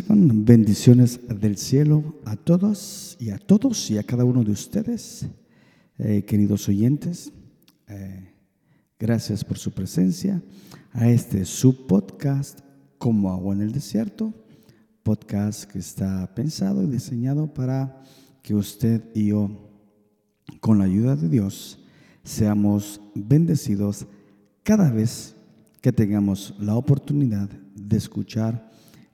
Bendiciones del cielo a todos y a todos y a cada uno de ustedes, eh, queridos oyentes. Eh, gracias por su presencia a este subpodcast Como agua en el desierto, podcast que está pensado y diseñado para que usted y yo, con la ayuda de Dios, seamos bendecidos cada vez que tengamos la oportunidad de escuchar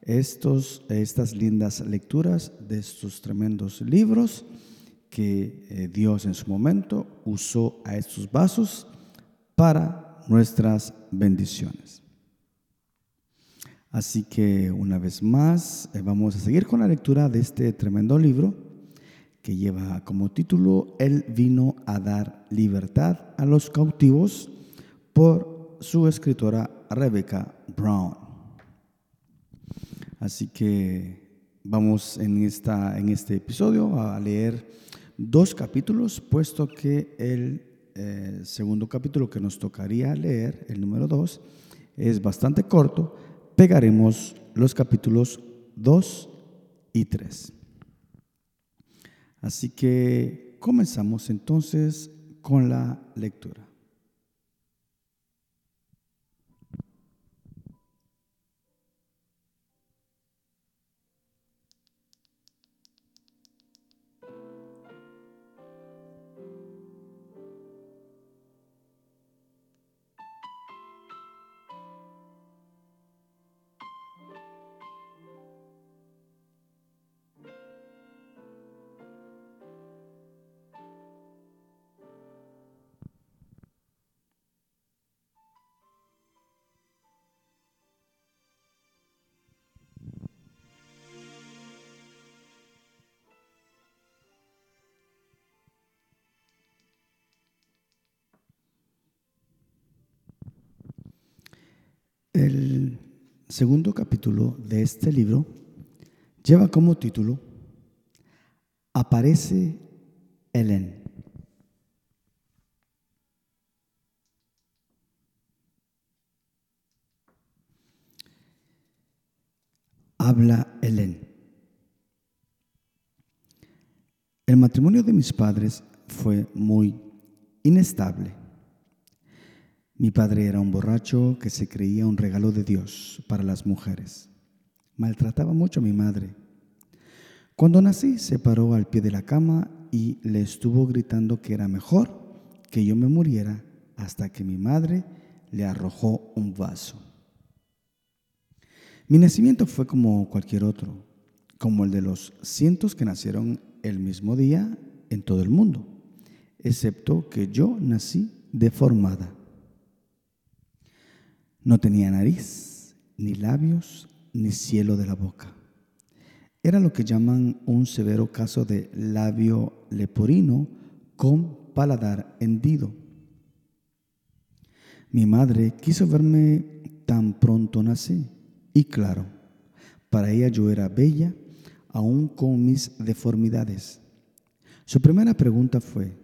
estos, estas lindas lecturas de estos tremendos libros que eh, Dios en su momento usó a estos vasos para nuestras bendiciones. Así que una vez más eh, vamos a seguir con la lectura de este tremendo libro que lleva como título Él vino a dar libertad a los cautivos por su escritora Rebecca Brown. Así que vamos en, esta, en este episodio a leer dos capítulos, puesto que el eh, segundo capítulo que nos tocaría leer, el número dos, es bastante corto. Pegaremos los capítulos 2 y 3. Así que comenzamos entonces con la lectura. Segundo capítulo de este libro lleva como título Aparece Helen. Habla Helen. El matrimonio de mis padres fue muy inestable mi padre era un borracho que se creía un regalo de Dios para las mujeres. Maltrataba mucho a mi madre. Cuando nací se paró al pie de la cama y le estuvo gritando que era mejor que yo me muriera hasta que mi madre le arrojó un vaso. Mi nacimiento fue como cualquier otro, como el de los cientos que nacieron el mismo día en todo el mundo, excepto que yo nací deformada. No tenía nariz, ni labios, ni cielo de la boca. Era lo que llaman un severo caso de labio leporino con paladar hendido. Mi madre quiso verme tan pronto nací y claro, para ella yo era bella, aún con mis deformidades. Su primera pregunta fue,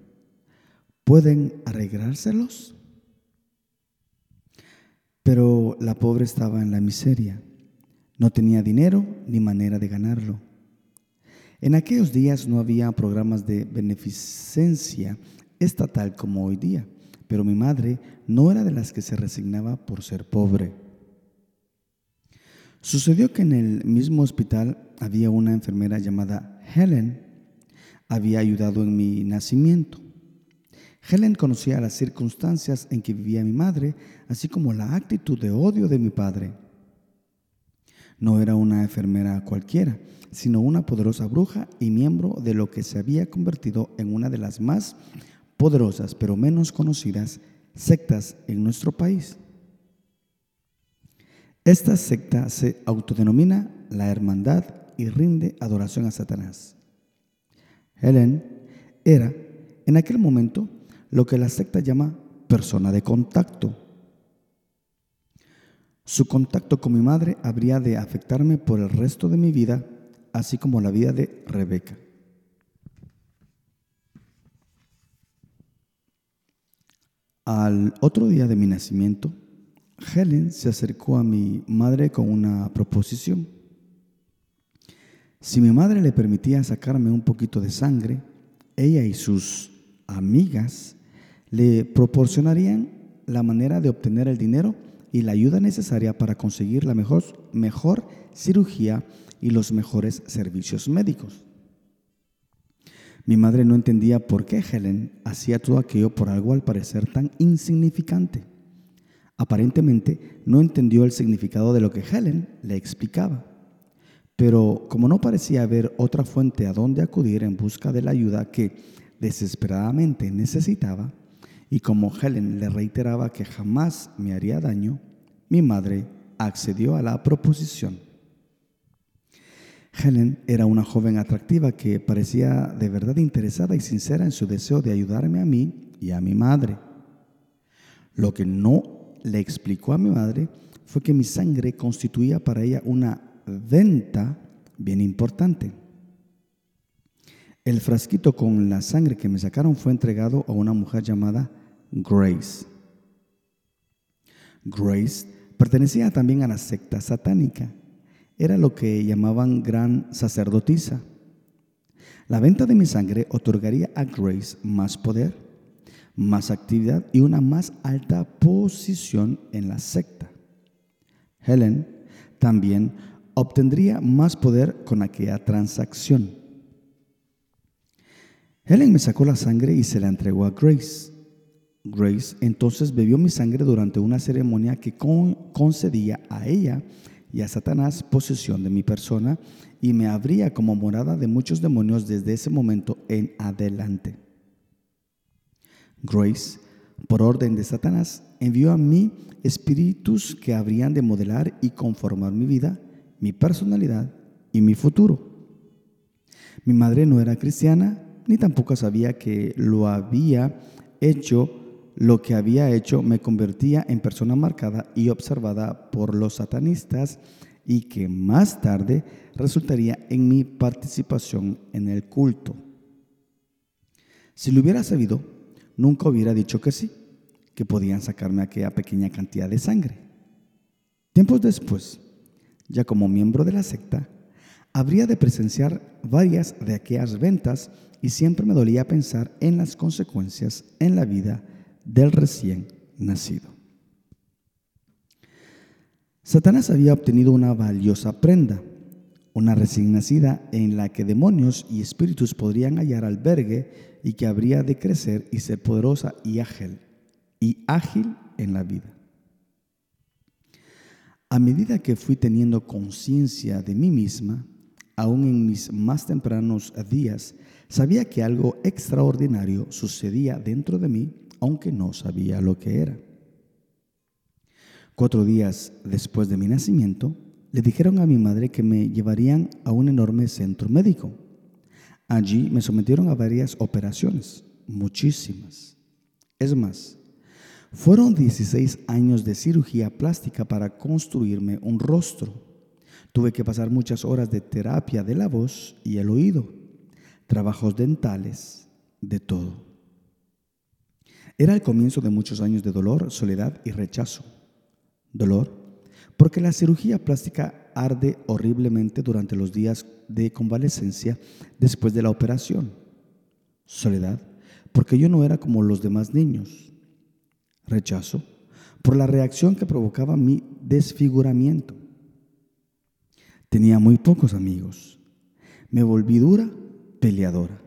¿pueden arreglárselos? Pero la pobre estaba en la miseria. No tenía dinero ni manera de ganarlo. En aquellos días no había programas de beneficencia estatal como hoy día, pero mi madre no era de las que se resignaba por ser pobre. Sucedió que en el mismo hospital había una enfermera llamada Helen. Había ayudado en mi nacimiento. Helen conocía las circunstancias en que vivía mi madre, así como la actitud de odio de mi padre. No era una enfermera cualquiera, sino una poderosa bruja y miembro de lo que se había convertido en una de las más poderosas, pero menos conocidas, sectas en nuestro país. Esta secta se autodenomina la Hermandad y rinde adoración a Satanás. Helen era, en aquel momento, lo que la secta llama persona de contacto. Su contacto con mi madre habría de afectarme por el resto de mi vida, así como la vida de Rebeca. Al otro día de mi nacimiento, Helen se acercó a mi madre con una proposición. Si mi madre le permitía sacarme un poquito de sangre, ella y sus amigas le proporcionarían la manera de obtener el dinero y la ayuda necesaria para conseguir la mejor, mejor cirugía y los mejores servicios médicos. Mi madre no entendía por qué Helen hacía todo aquello por algo al parecer tan insignificante. Aparentemente no entendió el significado de lo que Helen le explicaba. Pero como no parecía haber otra fuente a donde acudir en busca de la ayuda que desesperadamente necesitaba, y como Helen le reiteraba que jamás me haría daño, mi madre accedió a la proposición. Helen era una joven atractiva que parecía de verdad interesada y sincera en su deseo de ayudarme a mí y a mi madre. Lo que no le explicó a mi madre fue que mi sangre constituía para ella una venta bien importante. El frasquito con la sangre que me sacaron fue entregado a una mujer llamada Grace. Grace pertenecía también a la secta satánica era lo que llamaban gran sacerdotisa. La venta de mi sangre otorgaría a Grace más poder, más actividad y una más alta posición en la secta. Helen también obtendría más poder con aquella transacción. Helen me sacó la sangre y se la entregó a Grace. Grace entonces bebió mi sangre durante una ceremonia que concedía a ella y a Satanás posesión de mi persona y me abría como morada de muchos demonios desde ese momento en adelante. Grace, por orden de Satanás, envió a mí espíritus que habrían de modelar y conformar mi vida, mi personalidad y mi futuro. Mi madre no era cristiana, ni tampoco sabía que lo había hecho lo que había hecho me convertía en persona marcada y observada por los satanistas y que más tarde resultaría en mi participación en el culto. Si lo hubiera sabido, nunca hubiera dicho que sí, que podían sacarme aquella pequeña cantidad de sangre. Tiempos después, ya como miembro de la secta, habría de presenciar varias de aquellas ventas y siempre me dolía pensar en las consecuencias en la vida del recién nacido. Satanás había obtenido una valiosa prenda, una recién nacida en la que demonios y espíritus podrían hallar albergue y que habría de crecer y ser poderosa y ágil, y ágil en la vida. A medida que fui teniendo conciencia de mí misma, aún en mis más tempranos días, sabía que algo extraordinario sucedía dentro de mí aunque no sabía lo que era. Cuatro días después de mi nacimiento, le dijeron a mi madre que me llevarían a un enorme centro médico. Allí me sometieron a varias operaciones, muchísimas. Es más, fueron 16 años de cirugía plástica para construirme un rostro. Tuve que pasar muchas horas de terapia de la voz y el oído, trabajos dentales, de todo. Era el comienzo de muchos años de dolor, soledad y rechazo. Dolor, porque la cirugía plástica arde horriblemente durante los días de convalecencia después de la operación. Soledad, porque yo no era como los demás niños. Rechazo, por la reacción que provocaba mi desfiguramiento. Tenía muy pocos amigos. Me volví dura, peleadora.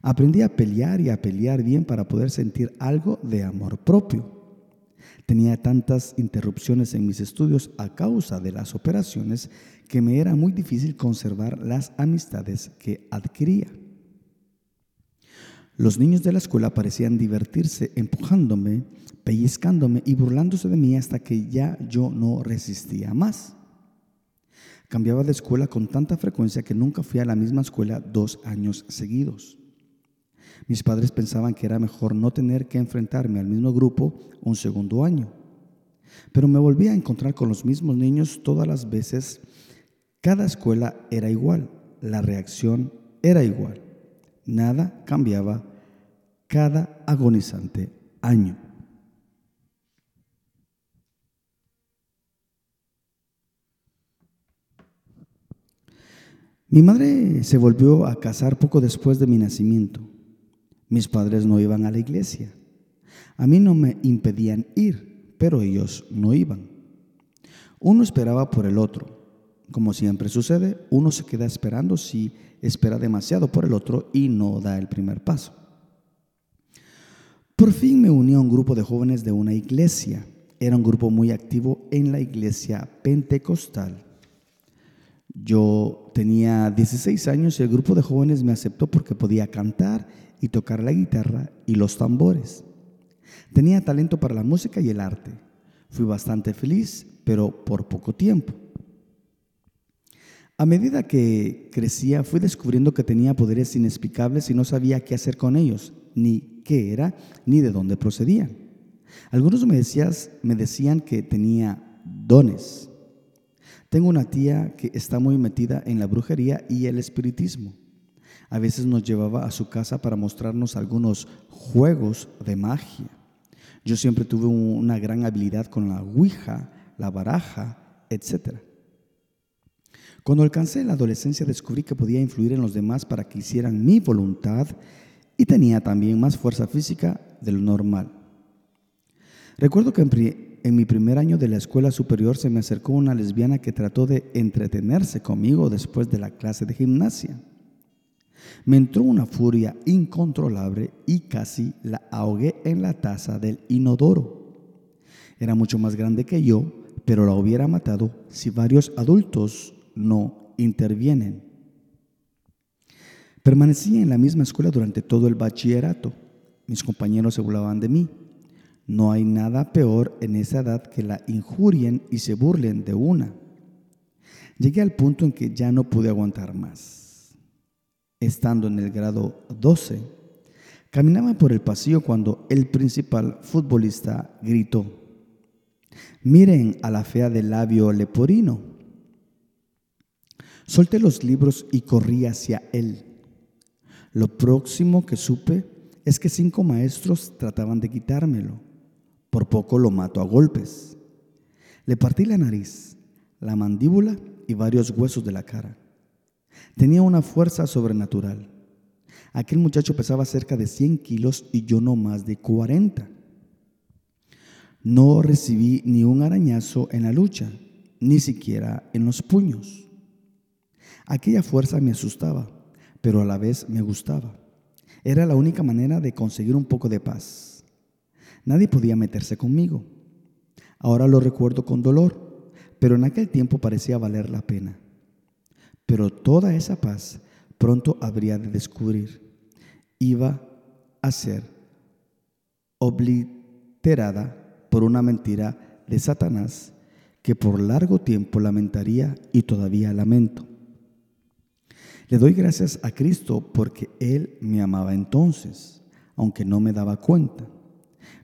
Aprendí a pelear y a pelear bien para poder sentir algo de amor propio. Tenía tantas interrupciones en mis estudios a causa de las operaciones que me era muy difícil conservar las amistades que adquiría. Los niños de la escuela parecían divertirse empujándome, pellizcándome y burlándose de mí hasta que ya yo no resistía más. Cambiaba de escuela con tanta frecuencia que nunca fui a la misma escuela dos años seguidos. Mis padres pensaban que era mejor no tener que enfrentarme al mismo grupo un segundo año. Pero me volví a encontrar con los mismos niños todas las veces. Cada escuela era igual, la reacción era igual. Nada cambiaba cada agonizante año. Mi madre se volvió a casar poco después de mi nacimiento. Mis padres no iban a la iglesia. A mí no me impedían ir, pero ellos no iban. Uno esperaba por el otro. Como siempre sucede, uno se queda esperando si espera demasiado por el otro y no da el primer paso. Por fin me uní a un grupo de jóvenes de una iglesia. Era un grupo muy activo en la iglesia pentecostal. Yo tenía 16 años y el grupo de jóvenes me aceptó porque podía cantar y tocar la guitarra y los tambores. Tenía talento para la música y el arte. Fui bastante feliz, pero por poco tiempo. A medida que crecía, fui descubriendo que tenía poderes inexplicables y no sabía qué hacer con ellos ni qué era, ni de dónde procedían. Algunos me, me decían que tenía dones. Tengo una tía que está muy metida en la brujería y el espiritismo. A veces nos llevaba a su casa para mostrarnos algunos juegos de magia. Yo siempre tuve una gran habilidad con la ouija, la baraja, etc. Cuando alcancé la adolescencia descubrí que podía influir en los demás para que hicieran mi voluntad y tenía también más fuerza física de lo normal. Recuerdo que en, mi primer año de la escuela superior se me acercó una lesbiana que trató de entretenerse conmigo después de la clase de gimnasia. Me entró una furia incontrolable y casi la ahogué en la taza del inodoro. Era mucho más grande que yo, pero la hubiera matado si varios adultos no intervienen. Permanecí en la misma escuela durante todo el bachillerato. Mis compañeros se burlaban de mí. No hay nada peor en esa edad que la injurien y se burlen de una. Llegué al punto en que ya no pude aguantar más. Estando en el grado 12, caminaba por el pasillo cuando el principal futbolista gritó, miren a la fea del labio leporino. Solté los libros y corrí hacia él. Lo próximo que supe es que cinco maestros trataban de quitármelo. Por poco lo mato a golpes. Le partí la nariz, la mandíbula y varios huesos de la cara. Tenía una fuerza sobrenatural. Aquel muchacho pesaba cerca de 100 kilos y yo no más de 40. No recibí ni un arañazo en la lucha, ni siquiera en los puños. Aquella fuerza me asustaba pero a la vez me gustaba. Era la única manera de conseguir un poco de paz. Nadie podía meterse conmigo. Ahora lo recuerdo con dolor, pero en aquel tiempo parecía valer la pena. Pero toda esa paz pronto habría de descubrir. Iba a ser obliterada por una mentira de Satanás que por largo tiempo lamentaría y todavía lamento. Le doy gracias a Cristo porque Él me amaba entonces, aunque no me daba cuenta.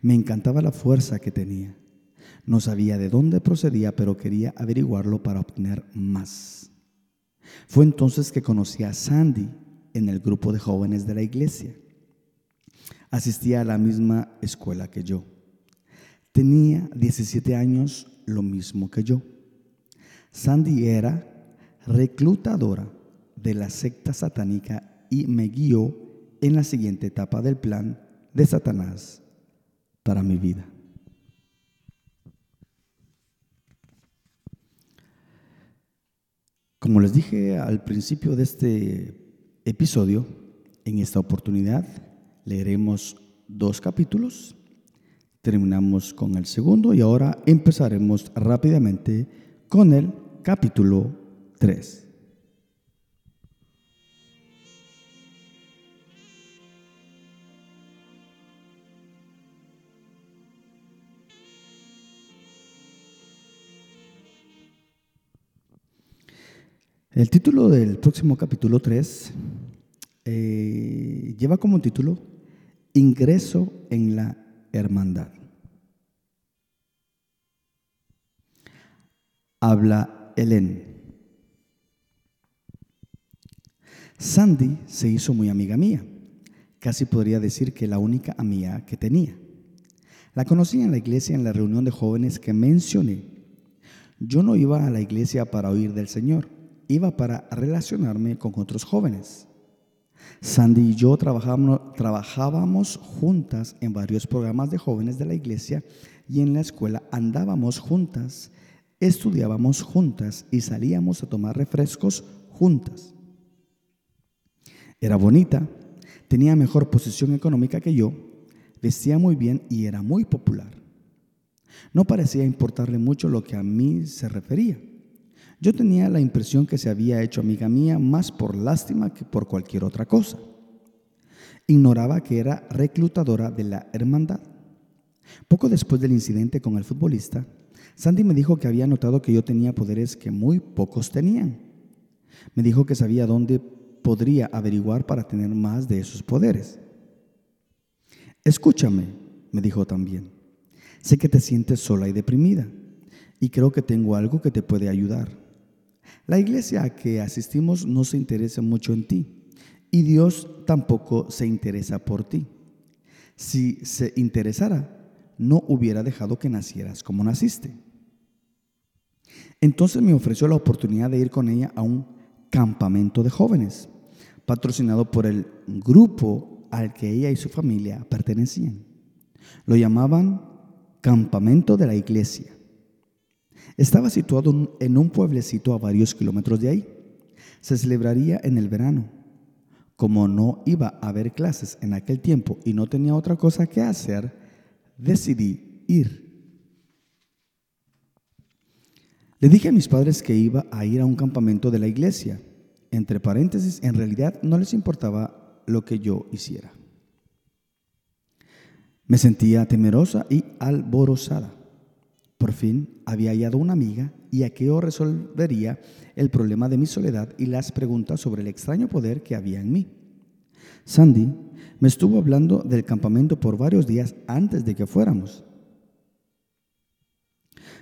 Me encantaba la fuerza que tenía. No sabía de dónde procedía, pero quería averiguarlo para obtener más. Fue entonces que conocí a Sandy en el grupo de jóvenes de la iglesia. Asistía a la misma escuela que yo. Tenía 17 años, lo mismo que yo. Sandy era reclutadora de la secta satánica y me guió en la siguiente etapa del plan de Satanás para mi vida. Como les dije al principio de este episodio, en esta oportunidad leeremos dos capítulos, terminamos con el segundo y ahora empezaremos rápidamente con el capítulo 3. El título del próximo capítulo 3 eh, lleva como título Ingreso en la Hermandad. Habla Helen. Sandy se hizo muy amiga mía, casi podría decir que la única amiga que tenía. La conocí en la iglesia en la reunión de jóvenes que mencioné. Yo no iba a la iglesia para oír del Señor iba para relacionarme con otros jóvenes. Sandy y yo trabajábamos, juntas en varios programas de jóvenes de la iglesia y en la escuela andábamos juntas, estudiábamos juntas y salíamos a tomar refrescos juntas. Era bonita, tenía mejor posición económica que yo, vestía muy bien y era muy popular. No parecía importarle mucho lo que a mí se refería. Yo tenía la impresión que se había hecho amiga mía más por lástima que por cualquier otra cosa. Ignoraba que era reclutadora de la hermandad. Poco después del incidente con el futbolista, Sandy me dijo que había notado que yo tenía poderes que muy pocos tenían. Me dijo que sabía dónde podría averiguar para tener más de esos poderes. Escúchame, me dijo también. Sé que te sientes sola y deprimida y creo que tengo algo que te puede ayudar. La iglesia a que asistimos no se interesa mucho en ti y Dios tampoco se interesa por ti. Si se interesara, no hubiera dejado que nacieras como naciste. Entonces me ofreció la oportunidad de ir con ella a un campamento de jóvenes, patrocinado por el grupo al que ella y su familia pertenecían. Lo llamaban Campamento de la Iglesia. Estaba situado en un pueblecito a varios kilómetros de ahí. Se celebraría en el verano. Como no iba a haber clases en aquel tiempo y no tenía otra cosa que hacer, decidí ir. Le dije a mis padres que iba a ir a un campamento de la iglesia. Entre paréntesis, en realidad no les importaba lo que yo hiciera. Me sentía temerosa y alborozada. Por fin había hallado una amiga y aquello resolvería el problema de mi soledad y las preguntas sobre el extraño poder que había en mí. Sandy me estuvo hablando del campamento por varios días antes de que fuéramos.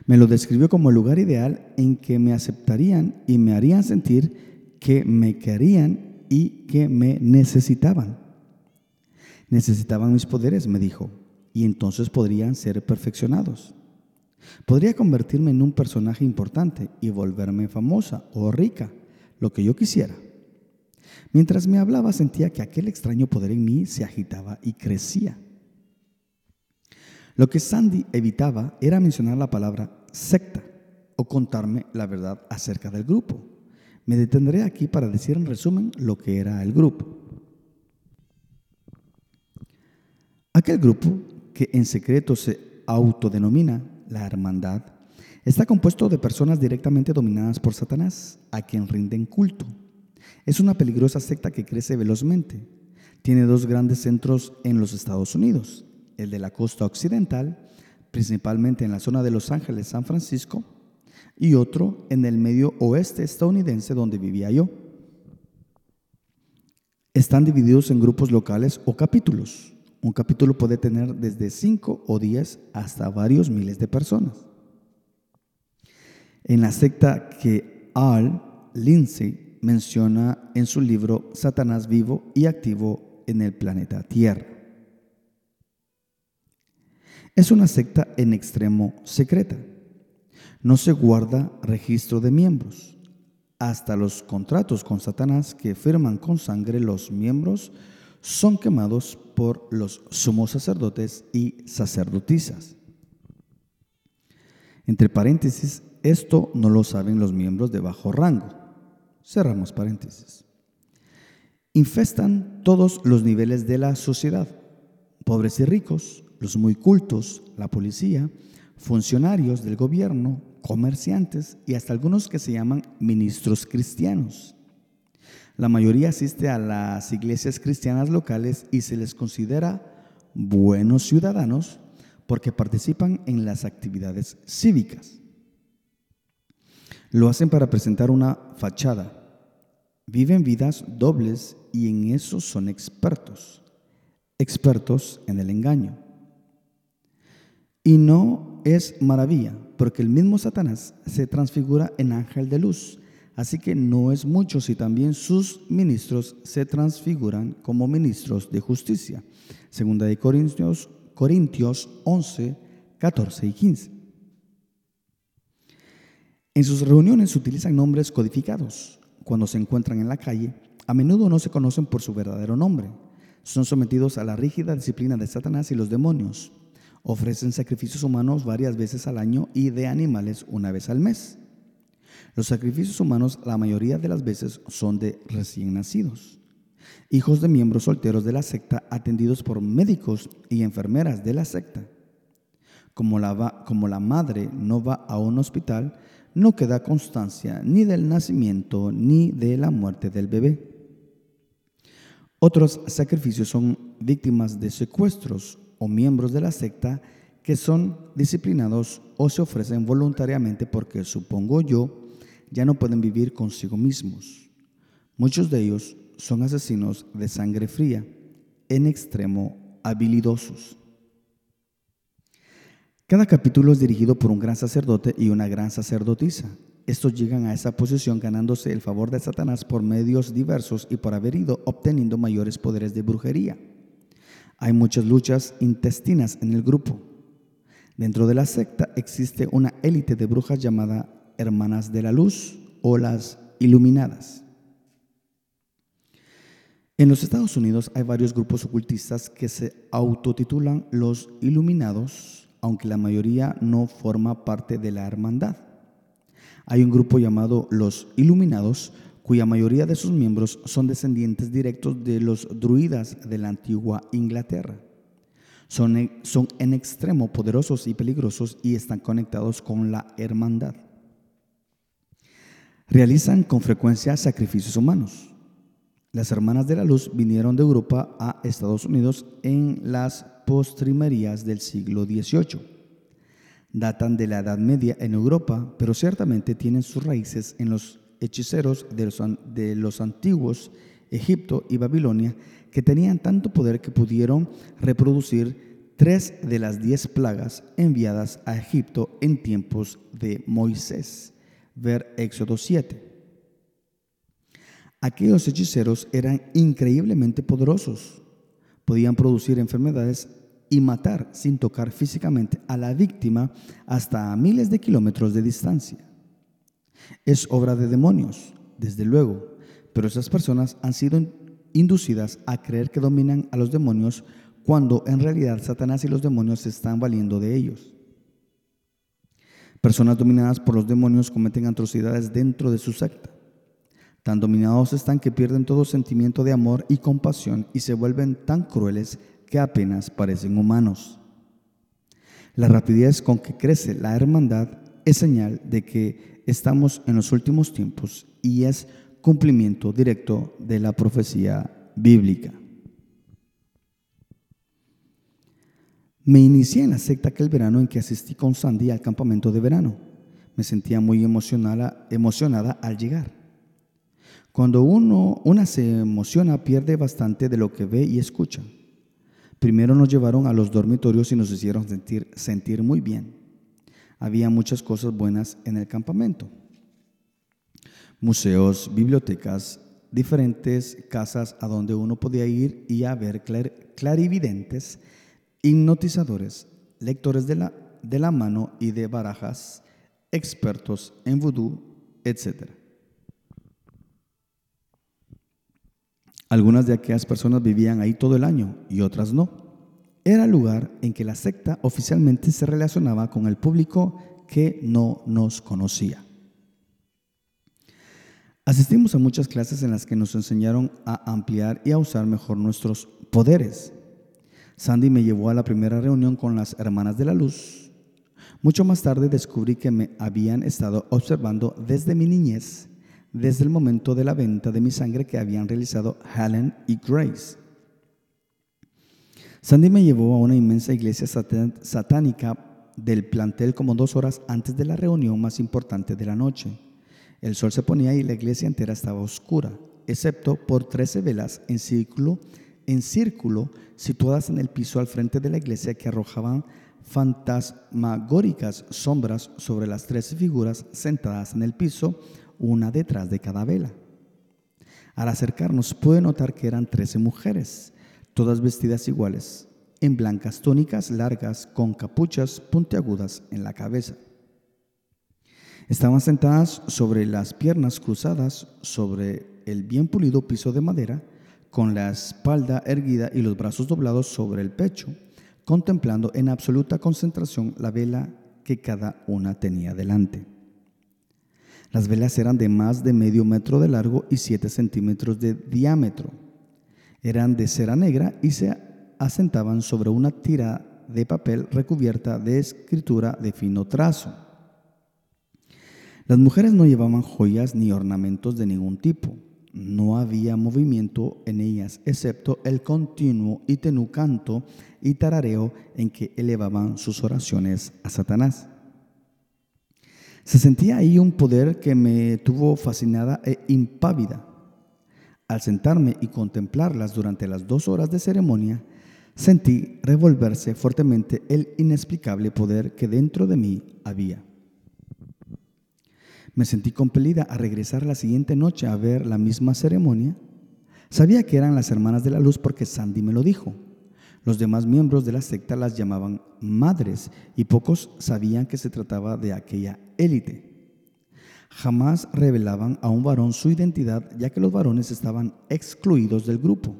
Me lo describió como el lugar ideal en que me aceptarían y me harían sentir que me querían y que me necesitaban. Necesitaban mis poderes, me dijo, y entonces podrían ser perfeccionados. Podría convertirme en un personaje importante y volverme famosa o rica, lo que yo quisiera. Mientras me hablaba sentía que aquel extraño poder en mí se agitaba y crecía. Lo que Sandy evitaba era mencionar la palabra secta o contarme la verdad acerca del grupo. Me detendré aquí para decir en resumen lo que era el grupo. Aquel grupo que en secreto se autodenomina la hermandad, está compuesto de personas directamente dominadas por Satanás, a quien rinden culto. Es una peligrosa secta que crece velozmente. Tiene dos grandes centros en los Estados Unidos, el de la costa occidental, principalmente en la zona de Los Ángeles, San Francisco, y otro en el medio oeste estadounidense donde vivía yo. Están divididos en grupos locales o capítulos. Un capítulo puede tener desde 5 o 10 hasta varios miles de personas. En la secta que Al Lindsay menciona en su libro Satanás vivo y activo en el planeta Tierra. Es una secta en extremo secreta. No se guarda registro de miembros. Hasta los contratos con Satanás que firman con sangre los miembros son quemados por los sumos sacerdotes y sacerdotisas. Entre paréntesis, esto no lo saben los miembros de bajo rango. Cerramos paréntesis. Infestan todos los niveles de la sociedad, pobres y ricos, los muy cultos, la policía, funcionarios del gobierno, comerciantes y hasta algunos que se llaman ministros cristianos. La mayoría asiste a las iglesias cristianas locales y se les considera buenos ciudadanos porque participan en las actividades cívicas. Lo hacen para presentar una fachada. Viven vidas dobles y en eso son expertos. Expertos en el engaño. Y no es maravilla, porque el mismo Satanás se transfigura en ángel de luz Así que no es mucho si también sus ministros se transfiguran como ministros de justicia. Segunda de Corintios, Corintios 11, 14 y 15. En sus reuniones utilizan nombres codificados. Cuando se encuentran en la calle, a menudo no se conocen por su verdadero nombre. Son sometidos a la rígida disciplina de Satanás y los demonios. Ofrecen sacrificios humanos varias veces al año y de animales una vez al mes. Los sacrificios humanos la mayoría de las veces son de recién nacidos, hijos de miembros solteros de la secta atendidos por médicos y enfermeras de la secta. Como la, como la madre no va a un hospital, no queda constancia ni del nacimiento ni de la muerte del bebé. Otros sacrificios son víctimas de secuestros o miembros de la secta que son disciplinados o se ofrecen voluntariamente porque, supongo yo, ya no pueden vivir consigo mismos. Muchos de ellos son asesinos de sangre fría, en extremo habilidosos. Cada capítulo es dirigido por un gran sacerdote y una gran sacerdotisa. Estos llegan a esa posición ganándose el favor de Satanás por medios diversos y por haber ido obteniendo mayores poderes de brujería. Hay muchas luchas intestinas en el grupo. Dentro de la secta existe una élite de brujas llamada Hermanas de la Luz o las Iluminadas. En los Estados Unidos hay varios grupos ocultistas que se autotitulan los Iluminados aunque la mayoría no forma parte de la hermandad. Hay un grupo llamado los Iluminados, cuya mayoría de sus miembros son descendientes directos de los druidas de la antigua Inglaterra. Son, son en extremo poderosos y peligrosos y están conectados con la hermandad. Realizan con frecuencia sacrificios humanos. Las hermanas de la luz vinieron de Europa a Estados Unidos en las postrimerías del siglo XVIII. Datan de la Edad Media en Europa, pero ciertamente tienen sus raíces en los hechiceros de los, de los antiguos Egipto y Babilonia, que tenían tanto poder que pudieron reproducir tres de las diez plagas enviadas a Egipto en tiempos de Moisés. Ver Éxodo 7. Aquellos hechiceros eran increíblemente poderosos. Podían producir enfermedades y matar sin tocar físicamente a la víctima hasta a miles de kilómetros de distancia. Es obra de demonios, desde luego, pero esas personas han sido inducidas a creer que dominan a los demonios cuando en realidad Satanás y los demonios se están valiendo de ellos. Personas dominadas por los demonios cometen atrocidades dentro de su secta. Tan dominados están que pierden todo sentimiento de amor y compasión y se vuelven tan crueles que apenas parecen humanos. La rapidez con que crece la hermandad es señal de que estamos en los últimos tiempos y es cumplimiento directo de la profecía bíblica. Me inicié en la secta aquel verano en que asistí con Sandy al campamento de verano. Me sentía muy emocionada, al llegar. Cuando uno, una se emociona, pierde bastante de lo que ve y escucha. Primero nos llevaron a los dormitorios y nos hicieron sentir, sentir muy bien. Había muchas cosas buenas en el campamento. Museos, bibliotecas, diferentes casas a donde uno podía ir y a ver clarividentes, hipnotizadores, lectores de la, de la mano y de barajas, expertos en vudú, etc. Algunas de aquellas personas vivían ahí todo el año y otras no. Era el lugar en que la secta oficialmente se relacionaba con el público que no nos conocía. Asistimos a muchas clases en las que nos enseñaron a ampliar y a usar mejor nuestros poderes. Sandy me llevó a la primera reunión con las Hermanas de la Luz. Mucho más tarde descubrí que me habían estado observando desde mi niñez desde el momento de la venta de mi sangre que habían realizado Helen y Grace. Sandy me llevó a una inmensa iglesia satánica del plantel como dos horas antes de la reunión más importante de la noche. El sol se ponía y la iglesia entera estaba oscura, excepto por trece velas en círculo, en círculo situadas en el piso al frente de la iglesia que arrojaban fantasmagóricas sombras sobre las trece figuras sentadas en el piso una detrás de cada vela. Al acercarnos pude notar que eran trece mujeres, todas vestidas iguales, en blancas túnicas largas con capuchas puntiagudas en la cabeza. Estaban sentadas sobre las piernas cruzadas sobre el bien pulido piso de madera, con la espalda erguida y los brazos doblados sobre el pecho, contemplando en absoluta concentración la vela que cada una tenía delante. Las velas eran de más de medio metro de largo y siete centímetros de diámetro. Eran de cera negra y se asentaban sobre una tira de papel recubierta de escritura de fino trazo. Las mujeres no llevaban joyas ni ornamentos de ningún tipo. No había movimiento en ellas, excepto el continuo y tenú canto y tarareo en que elevaban sus oraciones a Satanás. Se sentía ahí un poder que me tuvo fascinada e impávida. Al sentarme y contemplarlas durante las dos horas de ceremonia, sentí revolverse fuertemente el inexplicable poder que dentro de mí había. Me sentí compelida a regresar la siguiente noche a ver la misma ceremonia. Sabía que eran las hermanas de la luz porque Sandy me lo dijo. Los demás miembros de la secta las llamaban madres y pocos sabían que se trataba de aquella élite. Jamás revelaban a un varón su identidad ya que los varones estaban excluidos del grupo.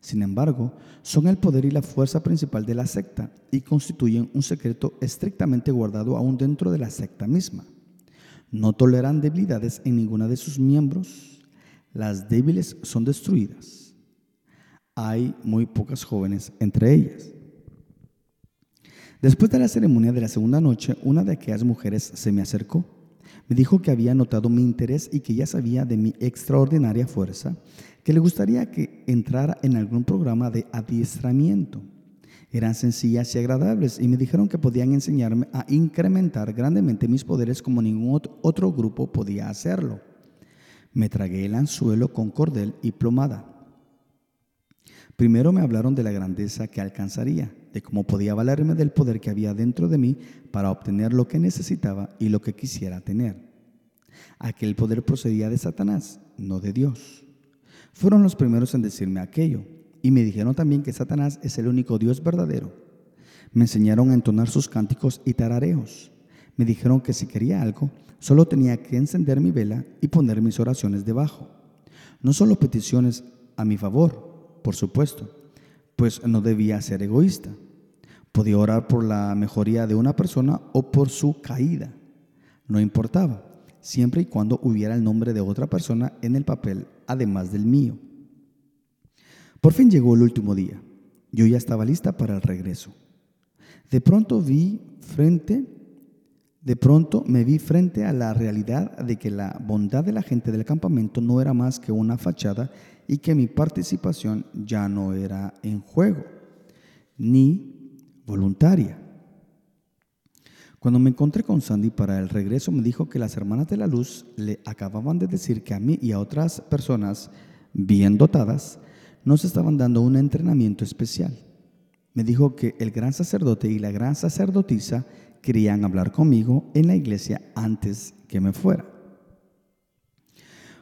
Sin embargo, son el poder y la fuerza principal de la secta y constituyen un secreto estrictamente guardado aún dentro de la secta misma. No toleran debilidades en ninguna de sus miembros. Las débiles son destruidas hay muy pocas jóvenes entre ellas. Después de la ceremonia de la segunda noche, una de aquellas mujeres se me acercó. Me dijo que había notado mi interés y que ya sabía de mi extraordinaria fuerza, que le gustaría que entrara en algún programa de adiestramiento. Eran sencillas y agradables y me dijeron que podían enseñarme a incrementar grandemente mis poderes como ningún otro grupo podía hacerlo. Me tragué el anzuelo con cordel y plomada. Primero me hablaron de la grandeza que alcanzaría, de cómo podía valerme del poder que había dentro de mí para obtener lo que necesitaba y lo que quisiera tener. Aquel poder procedía de Satanás, no de Dios. Fueron los primeros en decirme aquello y me dijeron también que Satanás es el único Dios verdadero. Me enseñaron a entonar sus cánticos y tarareos. Me dijeron que si quería algo, solo tenía que encender mi vela y poner mis oraciones debajo. No solo peticiones a mi favor, por supuesto, pues no debía ser egoísta. Podía orar por la mejoría de una persona o por su caída. No importaba, siempre y cuando hubiera el nombre de otra persona en el papel, además del mío. Por fin llegó el último día. Yo ya estaba lista para el regreso. De pronto vi frente, de pronto me vi frente a la realidad de que la bondad de la gente del campamento no era más que una fachada y que mi participación ya no era en juego, ni voluntaria. Cuando me encontré con Sandy para el regreso, me dijo que las hermanas de la luz le acababan de decir que a mí y a otras personas bien dotadas nos estaban dando un entrenamiento especial. Me dijo que el gran sacerdote y la gran sacerdotisa querían hablar conmigo en la iglesia antes que me fuera.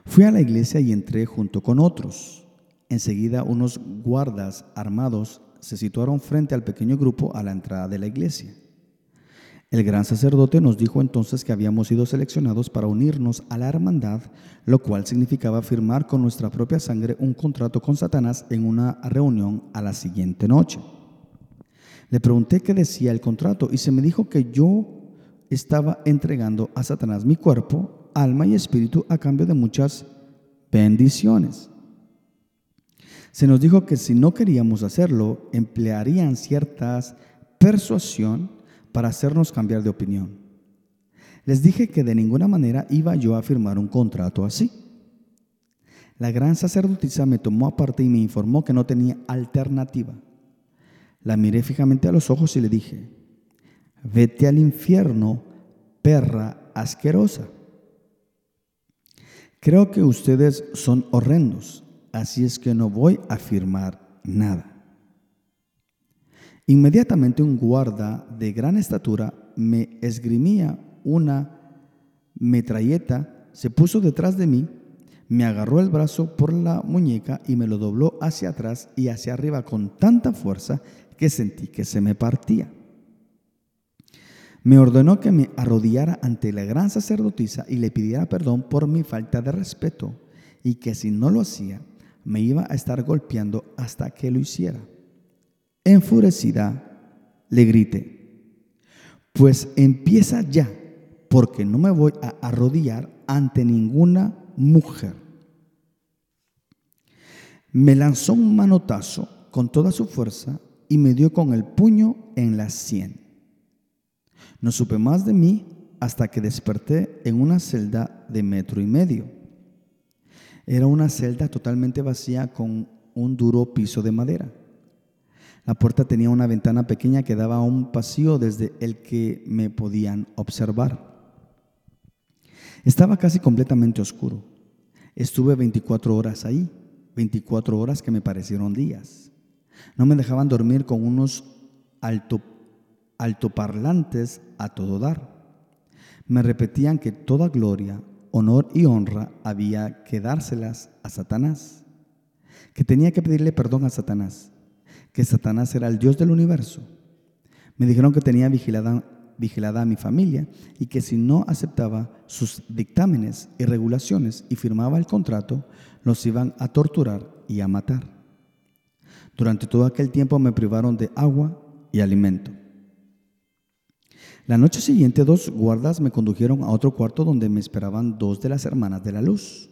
Fui a la iglesia y entré junto con otros. Enseguida unos guardas armados se situaron frente al pequeño grupo a la entrada de la iglesia. El gran sacerdote nos dijo entonces que habíamos sido seleccionados para unirnos a la hermandad, lo cual significaba firmar con nuestra propia sangre un contrato con Satanás en una reunión a la siguiente noche. Le pregunté qué decía el contrato y se me dijo que yo estaba entregando a Satanás mi cuerpo, alma y espíritu a cambio de muchas bendiciones. Se nos dijo que si no queríamos hacerlo, emplearían ciertas persuasión para hacernos cambiar de opinión. Les dije que de ninguna manera iba yo a firmar un contrato así. La gran sacerdotisa me tomó aparte y me informó que no tenía alternativa. La miré fijamente a los ojos y le dije, vete al infierno, perra asquerosa. Creo que ustedes son horrendos, así es que no voy a afirmar nada. Inmediatamente un guarda de gran estatura me esgrimía una metralleta, se puso detrás de mí, me agarró el brazo por la muñeca y me lo dobló hacia atrás y hacia arriba con tanta fuerza que sentí que se me partía. Me ordenó que me arrodillara ante la gran sacerdotisa y le pidiera perdón por mi falta de respeto y que si no lo hacía, me iba a estar golpeando hasta que lo hiciera. Enfurecida, le grité, pues empieza ya, porque no me voy a arrodillar ante ninguna mujer. Me lanzó un manotazo con toda su fuerza y me dio con el puño en la sien. No supe más de mí hasta que desperté en una celda de metro y medio. Era una celda totalmente vacía con un duro piso de madera. La puerta tenía una ventana pequeña que daba a un pasillo desde el que me podían observar. Estaba casi completamente oscuro. Estuve 24 horas ahí, 24 horas que me parecieron días. No me dejaban dormir con unos alto, altoparlantes a todo dar. Me repetían que toda gloria, honor y honra había que dárselas a Satanás, que tenía que pedirle perdón a Satanás, que Satanás era el Dios del universo. Me dijeron que tenía vigilada, vigilada a mi familia y que si no aceptaba sus dictámenes y regulaciones y firmaba el contrato, los iban a torturar y a matar. Durante todo aquel tiempo me privaron de agua y alimento. La noche siguiente dos guardas me condujeron a otro cuarto donde me esperaban dos de las hermanas de la luz.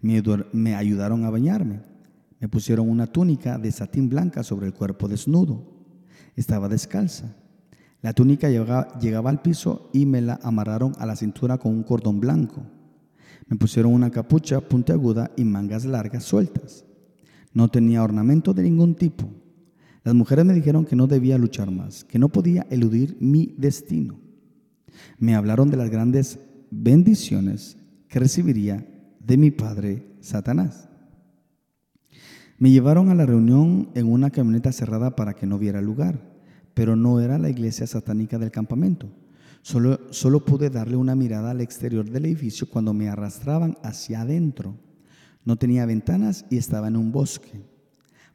Me, ayudaron a bañarme. Me pusieron una túnica de satín blanca sobre el cuerpo desnudo. Estaba descalza. La túnica llegaba, al piso y me la amarraron a la cintura con un cordón blanco. Me pusieron una capucha puntiaguda y mangas largas sueltas. No tenía ornamento de ningún tipo. Las mujeres me dijeron que no debía luchar más, que no podía eludir mi destino. Me hablaron de las grandes bendiciones que recibiría de mi padre Satanás. Me llevaron a la reunión en una camioneta cerrada para que no viera lugar, pero no era la iglesia satánica del campamento. Solo, solo pude darle una mirada al exterior del edificio cuando me arrastraban hacia adentro. No tenía ventanas y estaba en un bosque.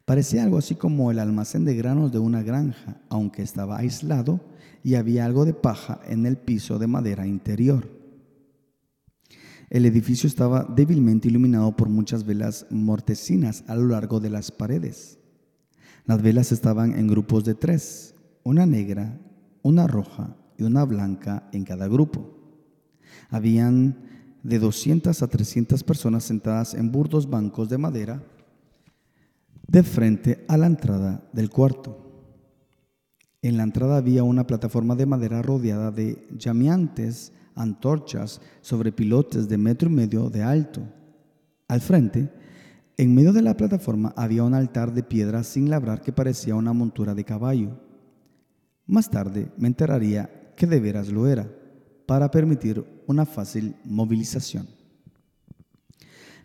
Parecía algo así como el almacén de granos de una granja, aunque estaba aislado y había algo de paja en el piso de madera interior. El edificio estaba débilmente iluminado por muchas velas mortecinas a lo largo de las paredes. Las velas estaban en grupos de tres, una negra, una roja y una blanca en cada grupo. Habían de 200 a 300 personas sentadas en burdos bancos de madera de frente a la entrada del cuarto. En la entrada había una plataforma de madera rodeada de llameantes antorchas sobre pilotes de metro y medio de alto. Al frente, en medio de la plataforma había un altar de piedra sin labrar que parecía una montura de caballo. Más tarde me enteraría que de veras lo era para permitir una fácil movilización.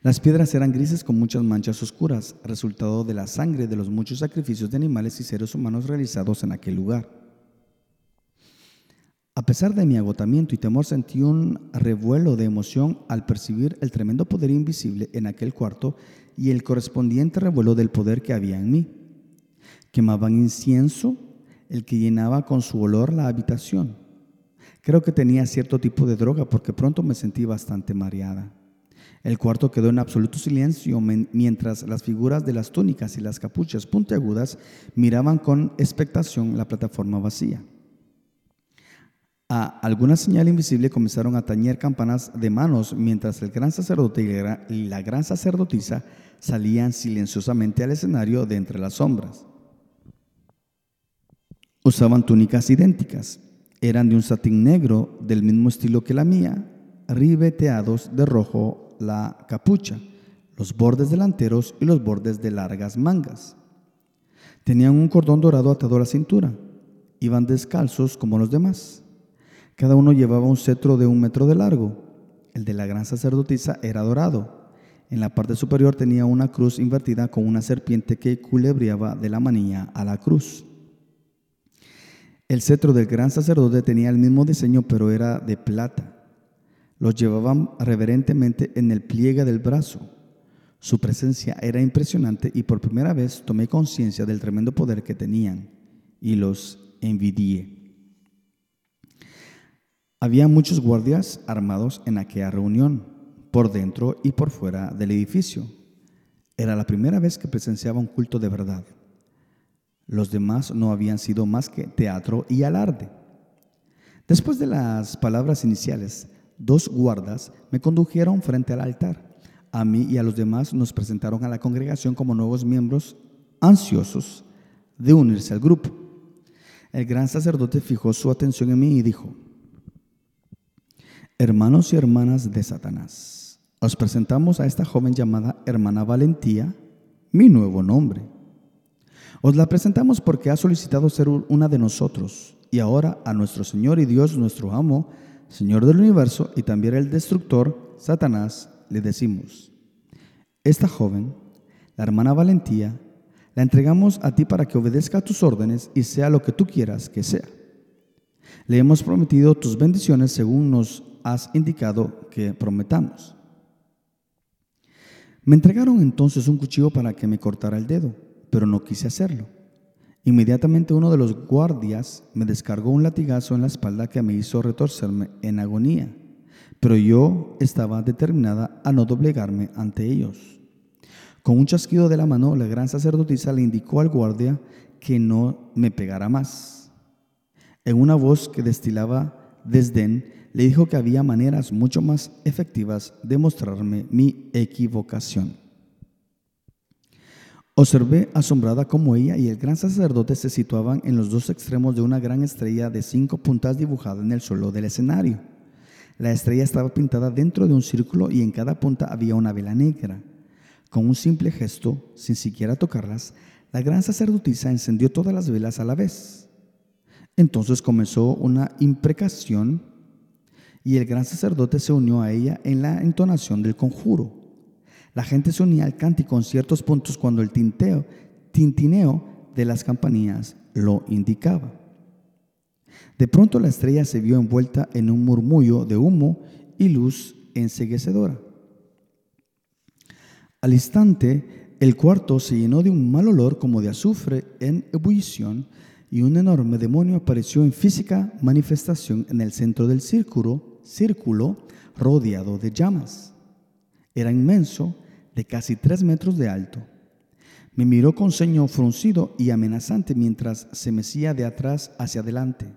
Las piedras eran grises con muchas manchas oscuras, resultado de la sangre de los muchos sacrificios de animales y seres humanos realizados en aquel lugar. A pesar de mi agotamiento y temor, sentí un revuelo de emoción al percibir el tremendo poder invisible en aquel cuarto y el correspondiente revuelo del poder que había en mí. Quemaban incienso, el que llenaba con su olor la habitación. Creo que tenía cierto tipo de droga porque pronto me sentí bastante mareada. El cuarto quedó en absoluto silencio mientras las figuras de las túnicas y las capuchas puntiagudas miraban con expectación la plataforma vacía. A alguna señal invisible comenzaron a tañer campanas de manos mientras el gran sacerdote y la gran sacerdotisa salían silenciosamente al escenario de entre las sombras. Usaban túnicas idénticas, eran de un satín negro del mismo estilo que la mía, ribeteados de rojo la capucha, los bordes delanteros y los bordes de largas mangas. Tenían un cordón dorado atado a la cintura. Iban descalzos como los demás. Cada uno llevaba un cetro de un metro de largo. El de la gran sacerdotisa era dorado. En la parte superior tenía una cruz invertida con una serpiente que culebreaba de la manilla a la cruz. El cetro del gran sacerdote tenía el mismo diseño, pero era de plata. Los llevaban reverentemente en el pliegue del brazo. Su presencia era impresionante y por primera vez tomé conciencia del tremendo poder que tenían y los envidié. Había muchos guardias armados en aquella reunión, por dentro y por fuera del edificio. Era la primera vez que presenciaba un culto de verdad. Los demás no habían sido más que teatro y alarde. Después de las palabras iniciales, dos guardas me condujeron frente al altar. A mí y a los demás nos presentaron a la congregación como nuevos miembros ansiosos de unirse al grupo. El gran sacerdote fijó su atención en mí y dijo, Hermanos y hermanas de Satanás, os presentamos a esta joven llamada hermana Valentía, mi nuevo nombre. Os la presentamos porque ha solicitado ser una de nosotros y ahora a nuestro Señor y Dios, nuestro amo, Señor del universo y también el destructor, Satanás, le decimos, esta joven, la hermana Valentía, la entregamos a ti para que obedezca a tus órdenes y sea lo que tú quieras que sea. Le hemos prometido tus bendiciones según nos has indicado que prometamos. Me entregaron entonces un cuchillo para que me cortara el dedo, pero no quise hacerlo. Inmediatamente uno de los guardias me descargó un latigazo en la espalda que me hizo retorcerme en agonía, pero yo estaba determinada a no doblegarme ante ellos. Con un chasquido de la mano, la gran sacerdotisa le indicó al guardia que no me pegara más. En una voz que destilaba desdén, le dijo que había maneras mucho más efectivas de mostrarme mi equivocación. Observé asombrada cómo ella y el gran sacerdote se situaban en los dos extremos de una gran estrella de cinco puntas dibujada en el suelo del escenario. La estrella estaba pintada dentro de un círculo y en cada punta había una vela negra. Con un simple gesto, sin siquiera tocarlas, la gran sacerdotisa encendió todas las velas a la vez. Entonces comenzó una imprecación y el gran sacerdote se unió a ella en la entonación del conjuro. La gente se unía al cántico en ciertos puntos cuando el tinteo, tintineo de las campanillas lo indicaba. De pronto la estrella se vio envuelta en un murmullo de humo y luz enseguecedora. Al instante, el cuarto se llenó de un mal olor como de azufre en ebullición y un enorme demonio apareció en física manifestación en el centro del círculo, círculo rodeado de llamas. Era inmenso de casi tres metros de alto. Me miró con ceño fruncido y amenazante mientras se mecía de atrás hacia adelante.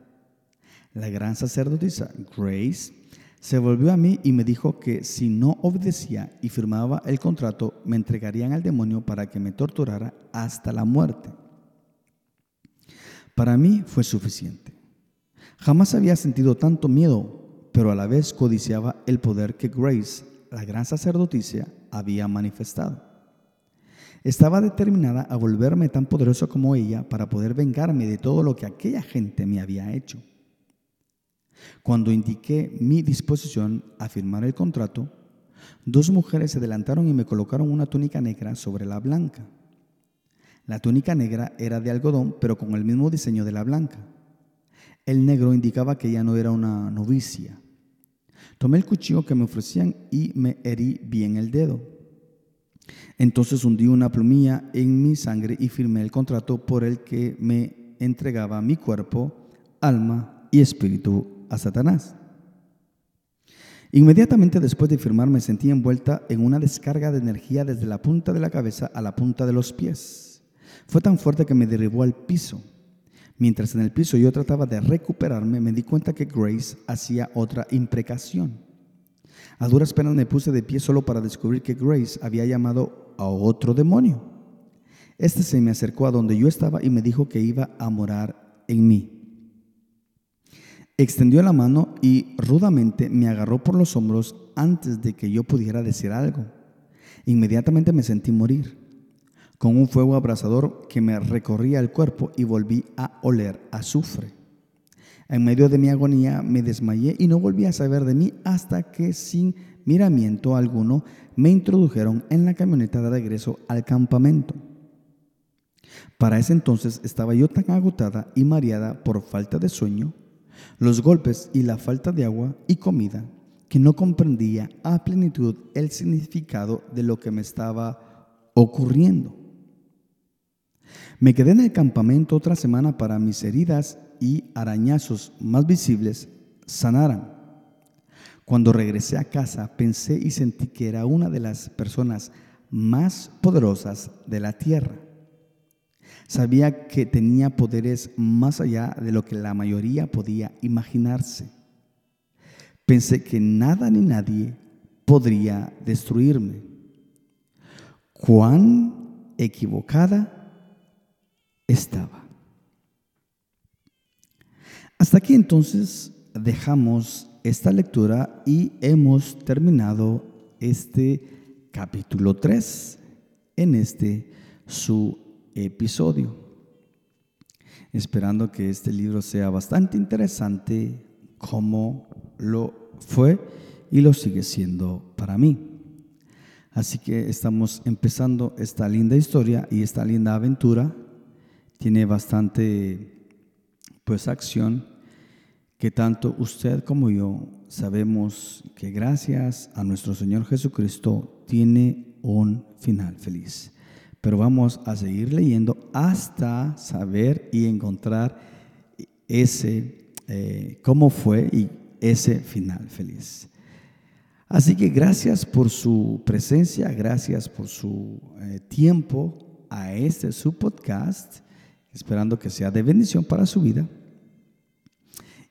La gran sacerdotisa Grace se volvió a mí y me dijo que si no obedecía y firmaba el contrato, me entregarían al demonio para que me torturara hasta la muerte. Para mí fue suficiente. Jamás había sentido tanto miedo, pero a la vez codiciaba el poder que Grace la gran sacerdotisa había manifestado. Estaba determinada a volverme tan poderoso como ella para poder vengarme de todo lo que aquella gente me había hecho. Cuando indiqué mi disposición a firmar el contrato, dos mujeres se adelantaron y me colocaron una túnica negra sobre la blanca. La túnica negra era de algodón, pero con el mismo diseño de la blanca. El negro indicaba que ella no era una novicia. Tomé el cuchillo que me ofrecían y me herí bien el dedo. Entonces hundí una plumilla en mi sangre y firmé el contrato por el que me entregaba mi cuerpo, alma y espíritu a Satanás. Inmediatamente después de firmar me sentí envuelta en una descarga de energía desde la punta de la cabeza a la punta de los pies. Fue tan fuerte que me derribó al piso. Mientras en el piso yo trataba de recuperarme, me di cuenta que Grace hacía otra imprecación. A duras penas me puse de pie solo para descubrir que Grace había llamado a otro demonio. Este se me acercó a donde yo estaba y me dijo que iba a morar en mí. Extendió la mano y rudamente me agarró por los hombros antes de que yo pudiera decir algo. Inmediatamente me sentí morir con un fuego abrasador que me recorría el cuerpo y volví a oler azufre. En medio de mi agonía me desmayé y no volví a saber de mí hasta que sin miramiento alguno me introdujeron en la camioneta de regreso al campamento. Para ese entonces estaba yo tan agotada y mareada por falta de sueño, los golpes y la falta de agua y comida que no comprendía a plenitud el significado de lo que me estaba ocurriendo. Me quedé en el campamento otra semana para mis heridas y arañazos más visibles sanaran. Cuando regresé a casa pensé y sentí que era una de las personas más poderosas de la tierra. Sabía que tenía poderes más allá de lo que la mayoría podía imaginarse. Pensé que nada ni nadie podría destruirme. Cuán equivocada estaba. Hasta aquí entonces dejamos esta lectura y hemos terminado este capítulo 3 en este su episodio. Esperando que este libro sea bastante interesante como lo fue y lo sigue siendo para mí. Así que estamos empezando esta linda historia y esta linda aventura. Tiene bastante pues acción que tanto usted como yo sabemos que gracias a nuestro Señor Jesucristo tiene un final feliz. Pero vamos a seguir leyendo hasta saber y encontrar ese, eh, cómo fue y ese final feliz. Así que gracias por su presencia, gracias por su eh, tiempo a este su podcast, esperando que sea de bendición para su vida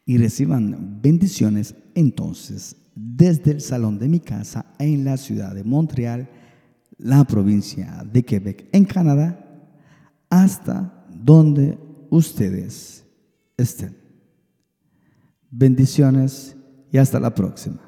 y reciban bendiciones entonces desde el salón de mi casa en la ciudad de Montreal, la provincia de Quebec, en Canadá, hasta donde ustedes estén. Bendiciones y hasta la próxima.